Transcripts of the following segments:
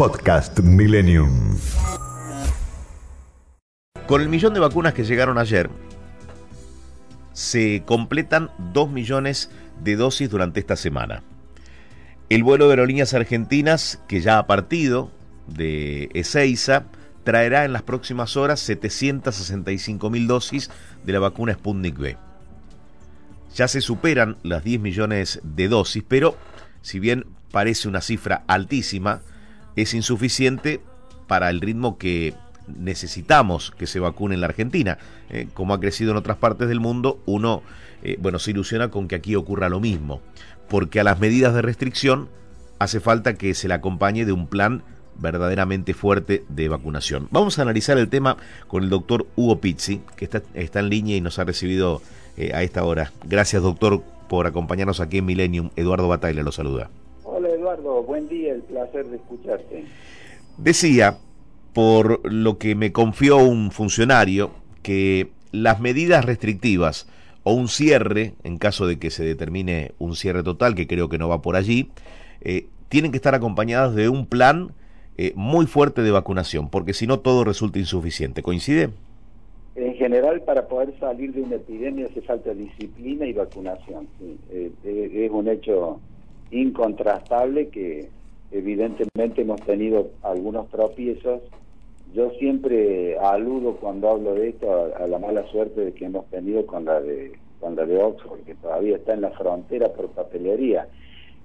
Podcast Millennium. Con el millón de vacunas que llegaron ayer, se completan 2 millones de dosis durante esta semana. El vuelo de aerolíneas argentinas, que ya ha partido de Ezeiza, traerá en las próximas horas 765 mil dosis de la vacuna Sputnik V. Ya se superan las 10 millones de dosis, pero si bien parece una cifra altísima, es insuficiente para el ritmo que necesitamos que se vacune en la Argentina. Eh, como ha crecido en otras partes del mundo, uno eh, bueno, se ilusiona con que aquí ocurra lo mismo, porque a las medidas de restricción hace falta que se le acompañe de un plan verdaderamente fuerte de vacunación. Vamos a analizar el tema con el doctor Hugo Pizzi, que está, en línea y nos ha recibido eh, a esta hora. Gracias, doctor, por acompañarnos aquí en Millennium. Eduardo Batalla lo saluda. Eduardo. Buen día. El placer de escucharte. Decía, por lo que me confió un funcionario, que las medidas restrictivas o un cierre, en caso de que se determine un cierre total, que creo que no va por allí, eh, tienen que estar acompañadas de un plan eh, muy fuerte de vacunación, porque si no todo resulta insuficiente. ¿Coincide? En general, para poder salir de una epidemia hace falta disciplina y vacunación. Eh, eh, es un hecho incontrastable que evidentemente hemos tenido algunos tropiezos. Yo siempre aludo cuando hablo de esto a, a, la mala suerte de que hemos tenido con la de con la de Oxford, que todavía está en la frontera por papelería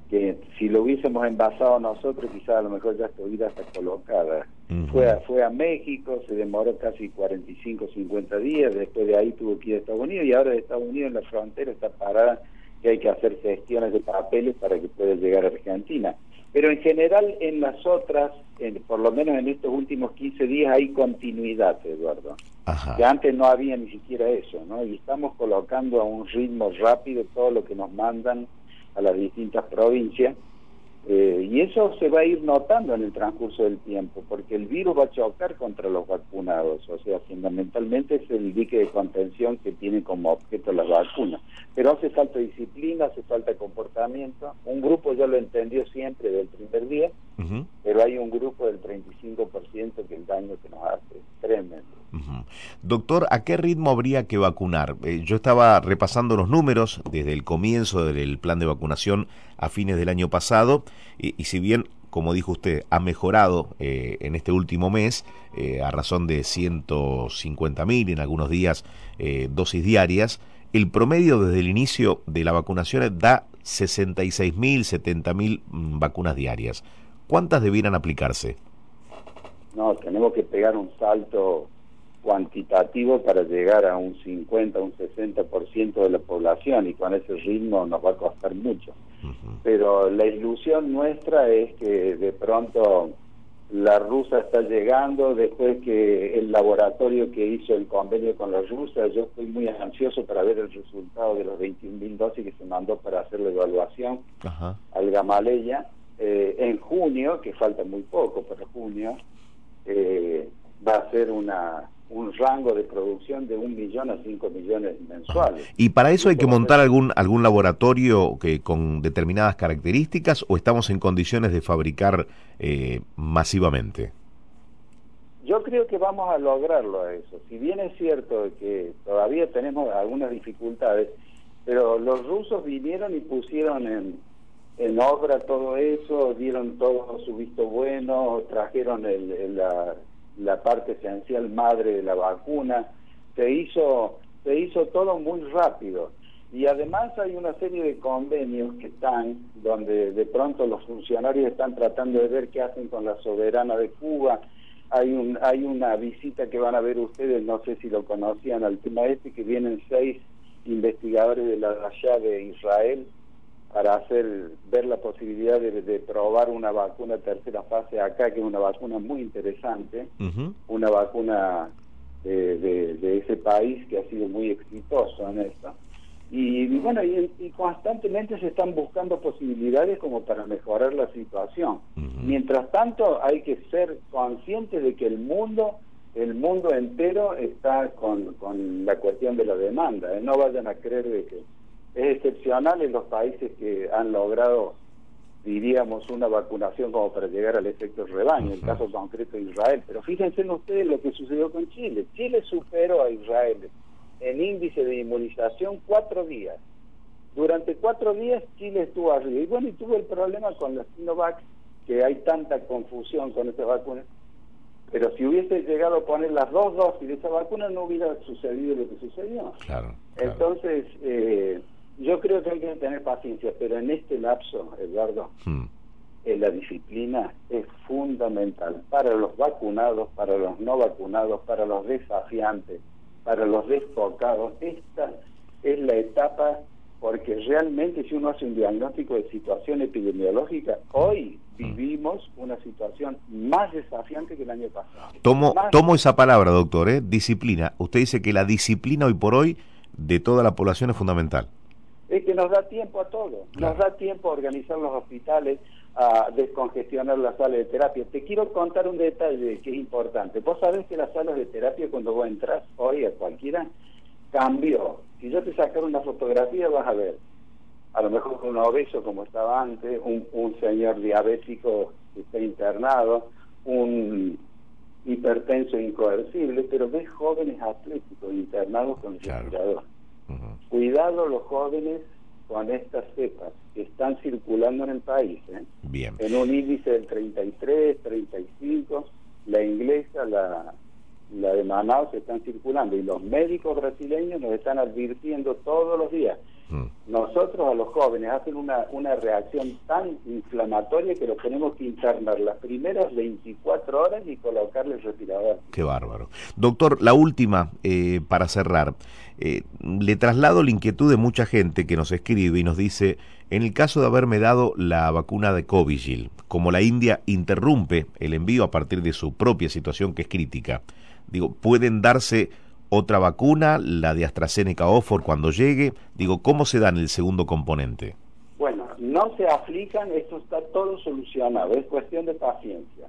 que si lo hubiésemos envasado nosotros quizás a lo mejor ya estuviera hasta colocada. fue, a, fue a México, se demoró casi 45, 50 días, después de ahí tuvo que ir a Estados Unidos y ahora de Estados Unidos en la frontera está parada que hay que hacer gestiones de papeles para que pueda llegar a Argentina. Pero en general en las otras, en, por lo menos en estos últimos 15 días hay continuidad, Eduardo. Que antes no había ni siquiera eso, ¿no? Y estamos colocando a un ritmo rápido todo lo que nos mandan a las distintas provincias. Eh, y eso se va a ir notando en el transcurso del tiempo, porque el virus va a chocar contra los vacunados, o sea, fundamentalmente es el dique de contención que tiene como objeto las vacunas. Pero hace falta disciplina, hace falta comportamiento. Un grupo ya lo entendió siempre del primer día, pero hay un grupo del 35% que el daño que nos hace tremendo. Doctor, ¿a qué ritmo habría que vacunar? Eh, yo estaba repasando los números desde el comienzo del plan de vacunación a fines del año pasado y, si bien como dijo usted, ha mejorado eh, en este último mes eh, a razón de 150 mil, en algunos días dosis diarias. El promedio desde el inicio de la vacunación da 66 mil, 70 mil mm, vacunas diarias. ¿Cuántas debieran aplicarse? No, tenemos que pegar un salto cuantitativo para llegar a un 50, un 60% de la población y con ese ritmo nos va a costar mucho. Pero la ilusión nuestra es que de pronto la rusa está llegando, después que el laboratorio que hizo el convenio con la rusa, yo estoy muy ansioso para ver el resultado de los 21 mil dosis que se mandó para hacer la evaluación al Gamaleya. Eh, en junio, que falta muy poco para junio, eh, va a ser una un rango de producción de un millón a cinco millones mensuales. ¿Y para eso hay que montar algún algún laboratorio que con determinadas características o estamos en condiciones de fabricar eh, masivamente? Yo creo que vamos a lograrlo a eso. Si bien es cierto que todavía tenemos algunas dificultades, pero los rusos vinieron y pusieron en, en obra todo eso, dieron todo su visto bueno, trajeron el, la la parte esencial madre de la vacuna, se hizo, se hizo todo muy rápido. Y además hay una serie de convenios que están, donde de pronto los funcionarios están tratando de ver qué hacen con la soberana de Cuba. Hay, un, hay una visita que van a ver ustedes, no sé si lo conocían al tema este, que vienen seis investigadores de la allá de Israel para hacer ver la posibilidad de, probar una vacuna tercera fase acá, que es una vacuna muy interesante, una vacuna de, ese país que ha sido muy exitoso en esto. Y, bueno, y, constantemente se están buscando posibilidades como para mejorar la situación. Mientras tanto, hay que ser conscientes de que el mundo, el mundo entero está con, con la cuestión de la demanda. ¿eh? No vayan a creer de que es excepcional en los países que han logrado diríamos, una vacunación como para llegar al efecto rebaño, en el caso concreto de Israel. Pero fíjense en ustedes lo que sucedió con Chile. Chile superó a Israel en índice de inmunización cuatro días. Durante cuatro días Chile estuvo arriba. Y bueno, y tuvo el problema con la Sinovac, que hay tanta confusión con esta vacuna. Pero si hubiese llegado a poner las dos dosis de esa vacuna, no hubiera sucedido lo que sucedió. Claro. Entonces, eh, yo creo que hay que tener paciencia, pero en este lapso, Eduardo, hmm. eh, la disciplina es fundamental para los vacunados, para los no vacunados, para los desafiantes, para los desfocados. Esta es la etapa porque realmente si uno hace un diagnóstico de situación epidemiológica, hoy hmm. vivimos una situación más desafiante que el año pasado. Tomo, tomo esa palabra, doctor, ¿eh? disciplina. Usted dice que la disciplina hoy por hoy de toda la población es fundamental es que nos da tiempo a todo, nos da tiempo a organizar los hospitales, a descongestionar las salas de terapia. Te quiero contar un detalle que es importante. Vos sabés que las salas de terapia cuando vos entras hoy a cualquiera cambió. Si yo te sacara una fotografía vas a ver, a lo mejor un obeso como estaba antes, un, un señor diabético que está internado, un hipertenso incoercible, pero ves jóvenes atléticos internados con respirador. Cuidado los jóvenes con estas cepas que están circulando en el país. ¿eh? Bien. En un índice del 33, 35, la inglesa, la, la de Manaus están circulando y los médicos brasileños nos están advirtiendo todos los días. Mm. Nosotros a los jóvenes hacen una, una reacción tan inflamatoria que los tenemos que internar las primeras 24 horas y colocarles respirador. Qué bárbaro. Doctor, la última eh, para cerrar. Eh, le traslado la inquietud de mucha gente que nos escribe y nos dice, en el caso de haberme dado la vacuna de Covishield, como la India interrumpe el envío a partir de su propia situación que es crítica, digo, ¿pueden darse otra vacuna, la de AstraZeneca Oxford cuando llegue? Digo, ¿cómo se da en el segundo componente? Bueno, no se aflijan, esto está todo solucionado, es cuestión de paciencia.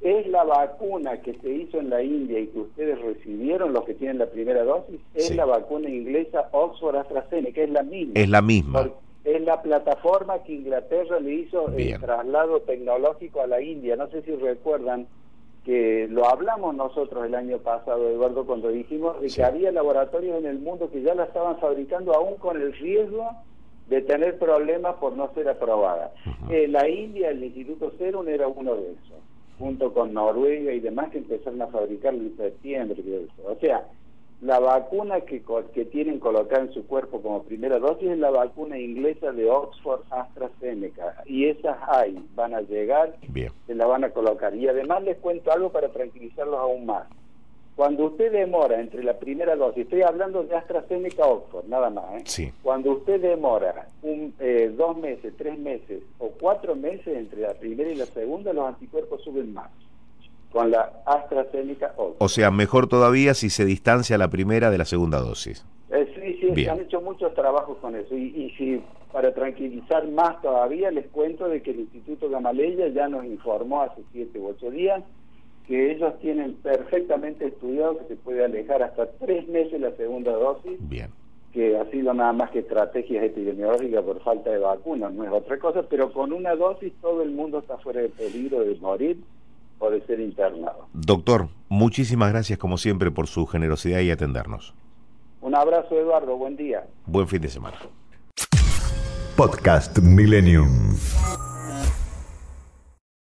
Es la vacuna que se hizo en la India y que ustedes recibieron, los que tienen la primera dosis, es la vacuna inglesa Oxford AstraZeneca, es la misma. Es la misma. es la plataforma que Inglaterra le hizo el traslado tecnológico a la India. No sé si recuerdan que lo hablamos nosotros el año pasado, Eduardo, cuando dijimos que había laboratorios en el mundo que ya la estaban fabricando aún con el riesgo de tener problemas por no ser aprobada. Eh, la India, el Instituto Serum era uno de esos, junto con Noruega y demás que empezaron a fabricar en septiembre. O sea, la vacuna que, que tienen colocada en su cuerpo como primera dosis es la vacuna inglesa de Oxford AstraZeneca. Y esas hay, van a llegar, se la van a colocar. Y además les cuento algo para tranquilizarlos aún más. Cuando usted demora entre la primera dosis, estoy hablando de AstraZeneca Oxford, nada más, ¿eh? cuando usted demora un, eh, dos meses, tres meses o cuatro meses entre la primera y la segunda, los anticuerpos suben más con la AstraZeneca Oxford. O sea, mejor todavía si se distancia la primera de la segunda dosis. Eh, sí, sí, han hecho muchos trabajos con eso. Y, y, si para tranquilizar más todavía, les cuento de que el Instituto Gamaleya ya nos informó hace siete u ocho días que ellos tienen perfectamente estudiado que se puede alejar hasta tres meses la segunda dosis. Bien. Que ha sido nada más que estrategias epidemiológicas por falta de vacunas, no es otra cosa, pero con una dosis todo el mundo está fuera de peligro de morir o de ser internado. Doctor, muchísimas gracias como siempre por su generosidad y atendernos. Un abrazo Eduardo, buen día. Buen fin de semana. Podcast Millennium.